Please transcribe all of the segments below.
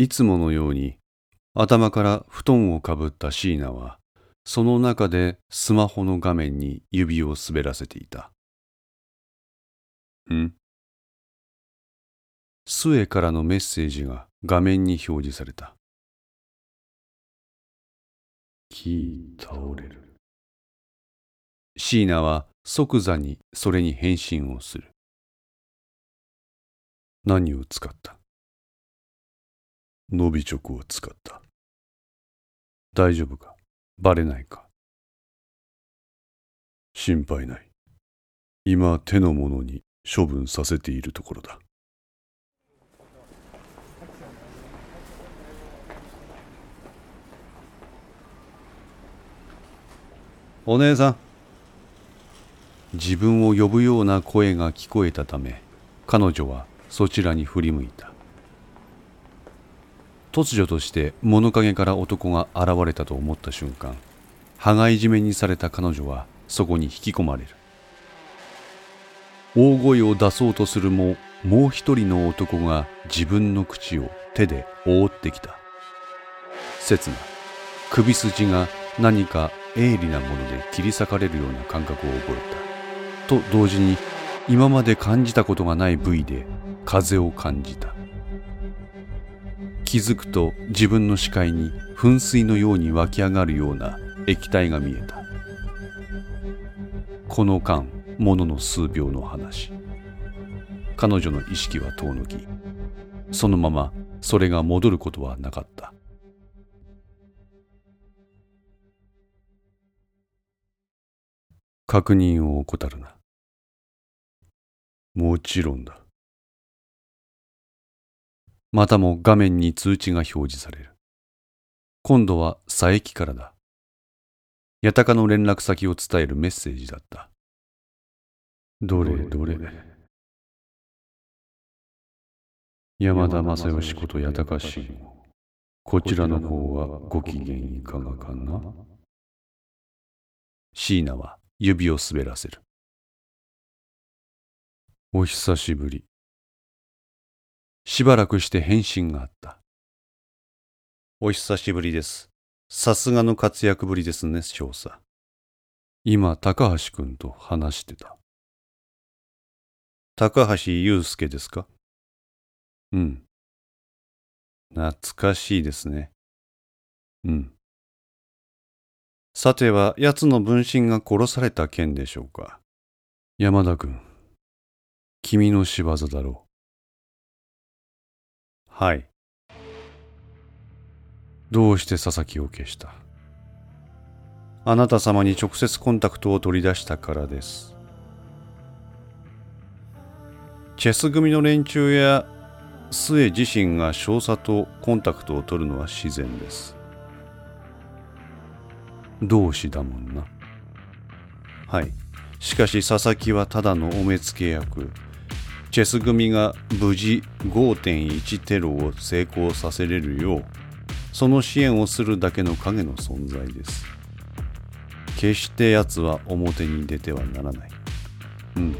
いつものように頭から布団をかぶった椎名はその中でスマホの画面に指を滑らせていた。ん？末からのメッセージが画面に表示された。木倒れる。椎名は即座にそれに返信をする。何を使った？伸び直を使った。大丈夫か？バレないか？心配ない。今手の者に処分させているところだ。お姉さん自分を呼ぶような声が聞こえたため彼女はそちらに振り向いた突如として物陰から男が現れたと思った瞬間羽交い締めにされた彼女はそこに引き込まれる。大声を出そうとするももう一人の男が自分の口を手で覆ってきた。刹那首筋が何か鋭利なもので切り裂かれるような感覚を覚えた。と同時に今まで感じたことがない部位で風を感じた。気づくと自分の視界に噴水のように湧き上がるような液体が見えた。この間ものの数秒の話。彼女の意識は遠のきそのままそれが戻ることはなかった。確認を怠るな。もちろんだ。またも画面に通知が表示される。今度は佐伯からだ。八鷹の連絡先を伝えるメッセージだった。どれどれ。山田正義こと八鷹氏。こちらの方はご機嫌いかがかな？椎名は指を滑らせる。お久しぶり。しばらくして返信があった。お久しぶりです。さすがの活躍ぶりですね、少佐。今、高橋君と話してた。高橋祐介ですか？うん。懐かしいですね。うん。さては、奴の分身が殺された件でしょうか。山田君、君の仕業だろう。はい。どうして佐々木を消した？あなた様に直接コンタクトを取り出したからです。チェス組の連中や末自身が少佐とコンタクトを取るのは自然です。同志だもんな。はい。しかし佐々木はただのお目付け役。チェス組が無事5.1テロを成功させれるようその支援をするだけの影の存在です。決して奴は表に出てはならない。うん。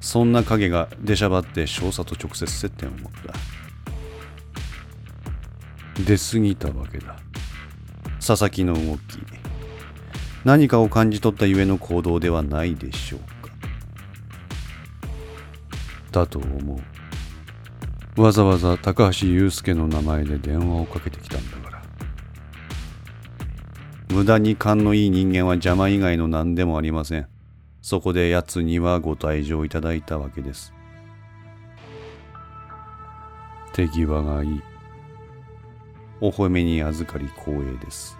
そんな影が出しゃばって少佐と直接接点を持った。出過ぎたわけだ。佐々木の動き。何かを感じ取ったゆえの行動ではないでしょう。だと思う。わざわざ高橋祐介の名前で電話をかけてきたんだから。無駄に勘のいい人間は邪魔以外の何でもありません。そこで奴にはご退場いただいたわけです。手際がいい。お褒めに預かり光栄です。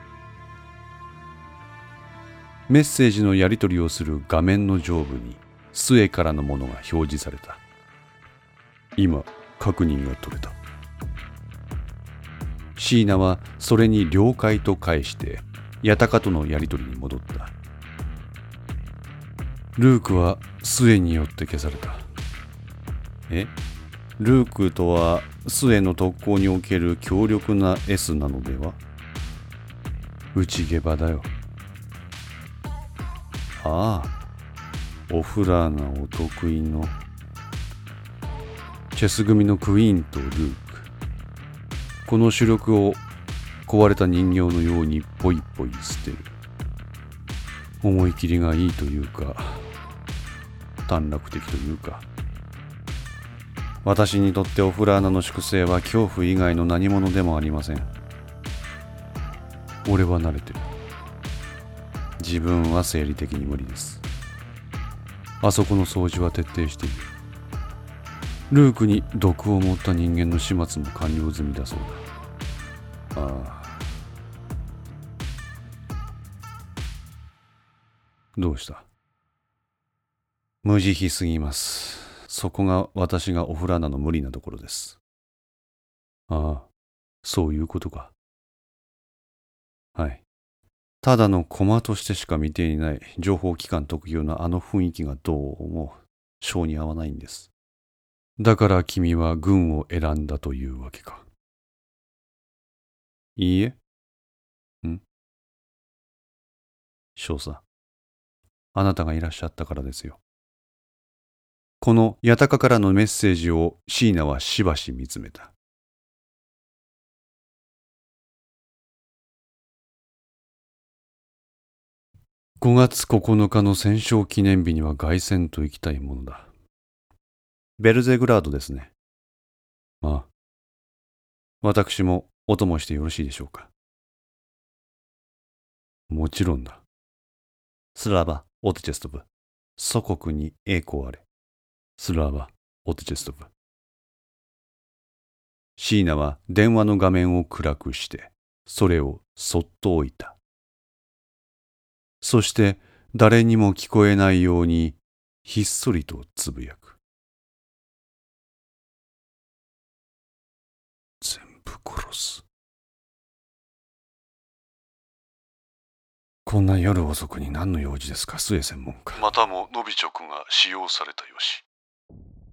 メッセージのやり取りをする画面の上部に末からのものが表示された。今確認が取れた。椎名はそれに了解と返して八鷹とのやり取りに戻った。ルークは末によって消された。え？ルークとは末の特攻における強力な S なのでは？内下馬だよ。ああ。オフラーナお得意のチェス組のクイーンとルーク。この主力を壊れた人形のようにポイポイ捨てる。思い切りがいいというか短絡的というか。私にとってオフラーナの粛清は恐怖以外の何者でもありません。俺は慣れてる。自分は生理的に無理です。あそこの掃除は徹底している。ルークに毒を持った人間の始末も完了済みだそうだ。ああ。どうした？無慈悲すぎます。そこが私がオフラーナの無理なところです。ああそういうことか。はい。ただの駒としてしか見ていない情報機関特有のあの雰囲気がどうも性に合わないんです。だから君は軍を選んだというわけか。いいえ。ん？少佐。あなたがいらっしゃったからですよ。この八鷹からのメッセージを椎名はしばし見つめた。5月9日の戦勝記念日には凱旋と行きたいものだ。ベルゼグラードですね。ああ。私もお供してよろしいでしょうか。もちろんだ。スラバ・オテチェストブ。祖国に栄光あれ。スラバ・オテチェストブ。シーナは電話の画面を暗くして、それをそっと置いた。そして誰にも聞こえないようにひっそりとつぶやく。殺す。こんな夜遅くに何の用事ですか？末専門家。またもノビチョクが使用されたよし。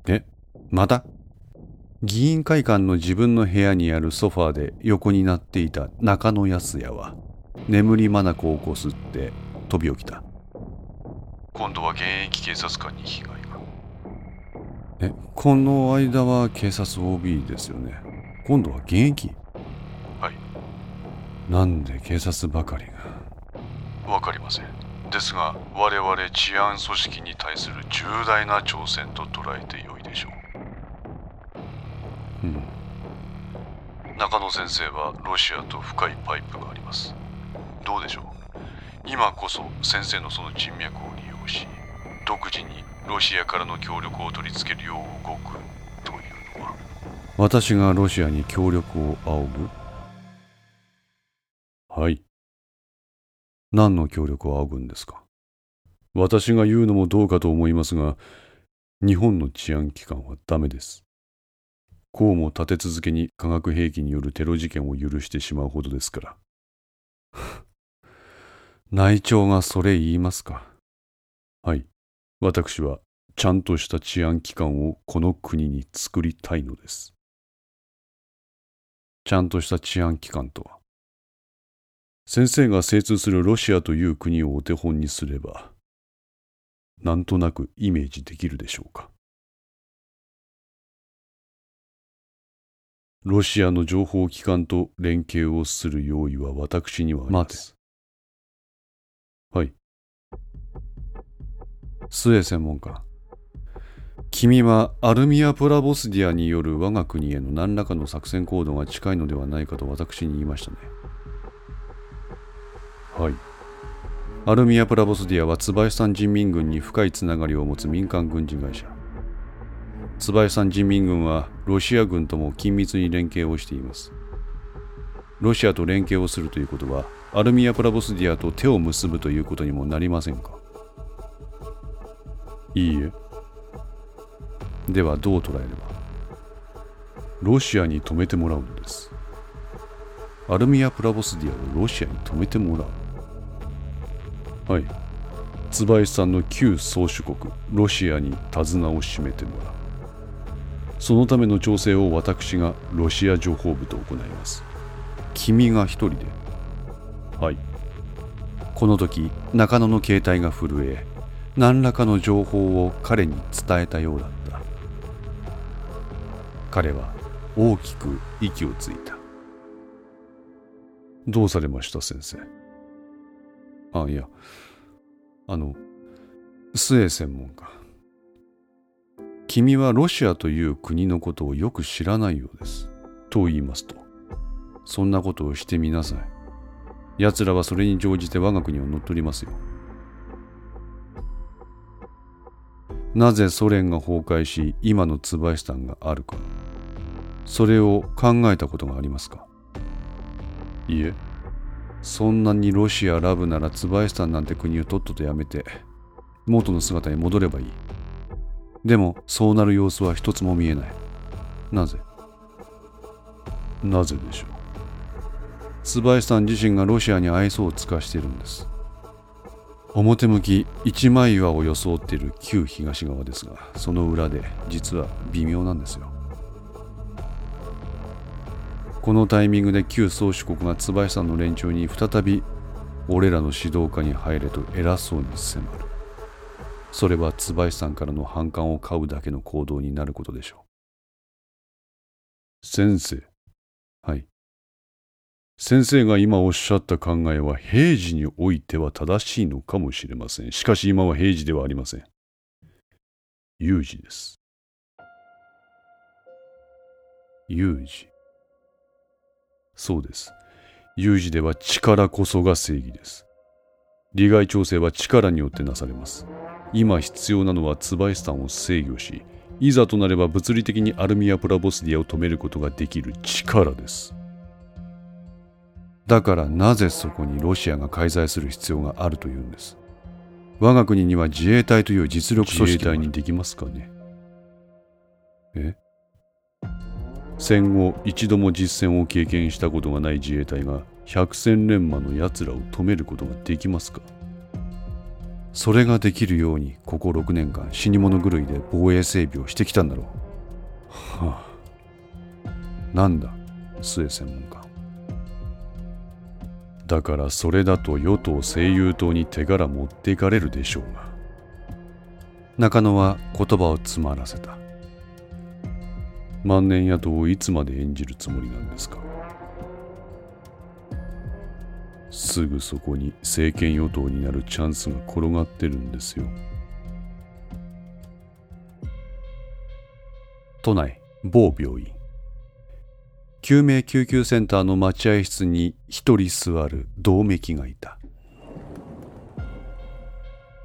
えまた？議員会館の自分の部屋にあるソファーで横になっていた中野康也は眠り眼を起こすって飛び起きた。今度は現役警察官に被害が。えこの間は警察 OB ですよね今度は現役？はい。なんで警察ばかりが？わかりません。ですが我々治安組織に対する重大な挑戦と捉えてよいでしょう。うん。中野先生はロシアと深いパイプがあります。どうでしょう？今こそ先生のその人脈を利用し独自にロシアからの協力を取り付けるよう動く私がロシアに協力を仰ぐ？はい。何の協力を仰ぐんですか？私が言うのもどうかと思いますが日本の治安機関はダメです。こうも立て続けに化学兵器によるテロ事件を許してしまうほどですから。内調がそれ言いますか？はい。私はちゃんとした治安機関をこの国に作りたいのです。ちゃんとした治安機関とは先生が精通するロシアという国をお手本にすればなんとなくイメージできるでしょうかロシアの情報機関と連携をする用意は私にはあります。はい。末専門家。君はアルミア・プラボスディアによる我が国への何らかの作戦行動が近いのではないかと私に言いましたね。はい。アルミア・プラボスディアは椿山人民軍に深いつながりを持つ民間軍事会社。椿山人民軍はロシア軍とも緊密に連携をしています。ロシアと連携をするということは、アルミア・プラボスディアと手を結ぶということにもなりませんか？いいえ。ではどう捉えればロシアに止めてもらうのです。アルミア・プラボスディアをロシアに止めてもらう。はい。椿さんの旧宗主国ロシアに手綱を締めてもらう。そのための調整を私がロシア情報部と行います。君が一人で。はい。この時中野の携帯が震え何らかの情報を彼に伝えたようだ彼は大きく息をついた。どうされました先生？あいや。あの末専門家君はロシアという国のことをよく知らないようです。と言いますとそんなことをしてみなさい。奴らはそれに乗じて我が国を乗っ取りますよ。なぜソ連が崩壊し今のツバイスタンがあるか。それを考えたことがありますか？いえ。そんなにロシアラブならツバイスタンなんて国をとっととやめて元の姿に戻ればいい。でもそうなる様子は一つも見えない。なぜ？なぜでしょう？ツバイスタン自身がロシアに愛想を尽かしているんです。表向き一枚岩を装っている旧東側ですがその裏で実は微妙なんですよ。このタイミングで旧宗主国が椿さんの連中に再び俺らの指導下に入れと偉そうに迫る。それは椿さんからの反感を買うだけの行動になることでしょう。先生。はい。先生が今おっしゃった考えは平時においては正しいのかもしれません。しかし今は平時ではありません。有事です。有事。そうです。有事では力こそが正義です。利害調整は力によってなされます。今必要なのはツバイスタンを制御し、いざとなれば物理的にアルミア・プラボスディアを止めることができる力です。だからなぜそこにロシアが介在する必要があるというんです。我が国には自衛隊という実力組織隊にできますかねえ？戦後一度も実戦を経験したことがない自衛隊が百戦錬磨の奴らを止めることができますか？それができるようにここ6年間死に物狂いで防衛整備をしてきたんだろう。はあ。なんだ末専門家。だからそれだと与党声優党に手柄持っていかれるでしょうが。中野は言葉を詰まらせた。万年野党をいつまで演じるつもりなんですか？すぐそこに政権与党になるチャンスが転がってるんですよ。都内某病院。救命救急センターの待合室に一人座る銅メキがいた。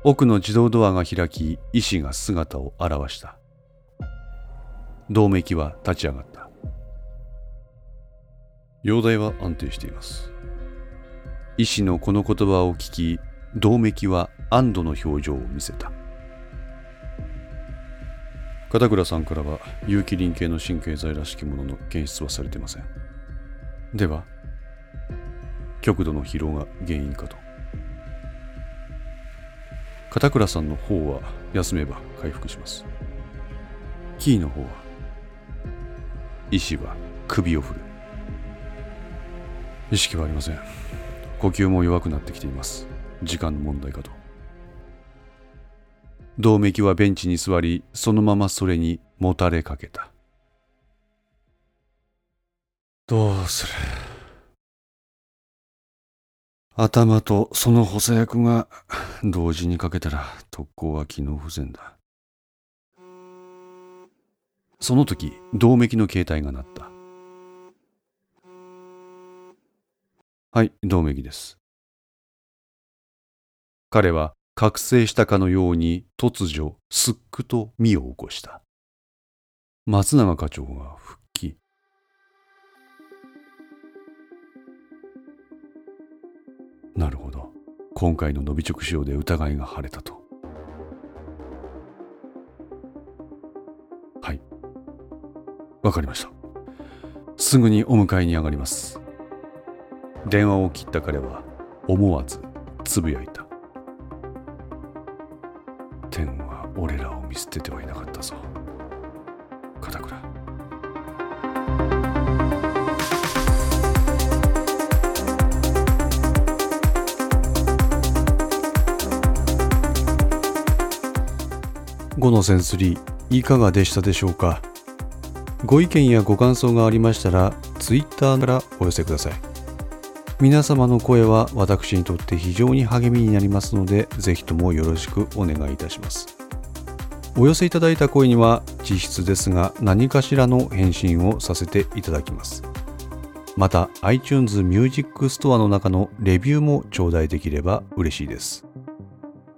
奥の自動ドアが開き医師が姿を現した。動脈は立ち上がった。容体は安定しています。医師のこの言葉を聞き動脈は安堵の表情を見せた。片倉さんからは有機リン系の神経剤らしきものの検出はされていません。では極度の疲労が原因かと。片倉さんの方は休めば回復します。キーの方は医師は首を振る。意識はありません。呼吸も弱くなってきています。時間の問題かと。銅メはベンチに座りそのままそれにもたれかけた。どうする？頭とその補佐役が同時にかけたら特攻は機能不全だ。その時、銅メの携帯が鳴った。はい、銅メです。彼は覚醒したかのように突如、すっくと身を起こした。松永課長が復帰。なるほど。今回の伸び直使用で疑いが晴れたと。わかりました。すぐにお迎えに上がります。電話を切った彼は思わずつぶやいた。天は俺らを見捨ててはいなかったぞ。片倉。5のセンスリーいかがでしたでしょうか？ご意見やご感想がありましたら Twitter からお寄せください。皆様の声は私にとって非常に励みになりますのでぜひともよろしくお願いいたします。お寄せいただいた声には実質ですが何かしらの返信をさせていただきます。また iTunes Music Store の中のレビューも頂戴できれば嬉しいです。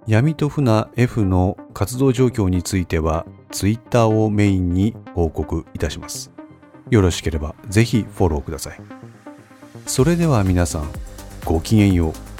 闇と船 F の活動状況については Twitter をメインに報告いたします。よろしければぜひフォローください。それでは皆さんごきげんよう。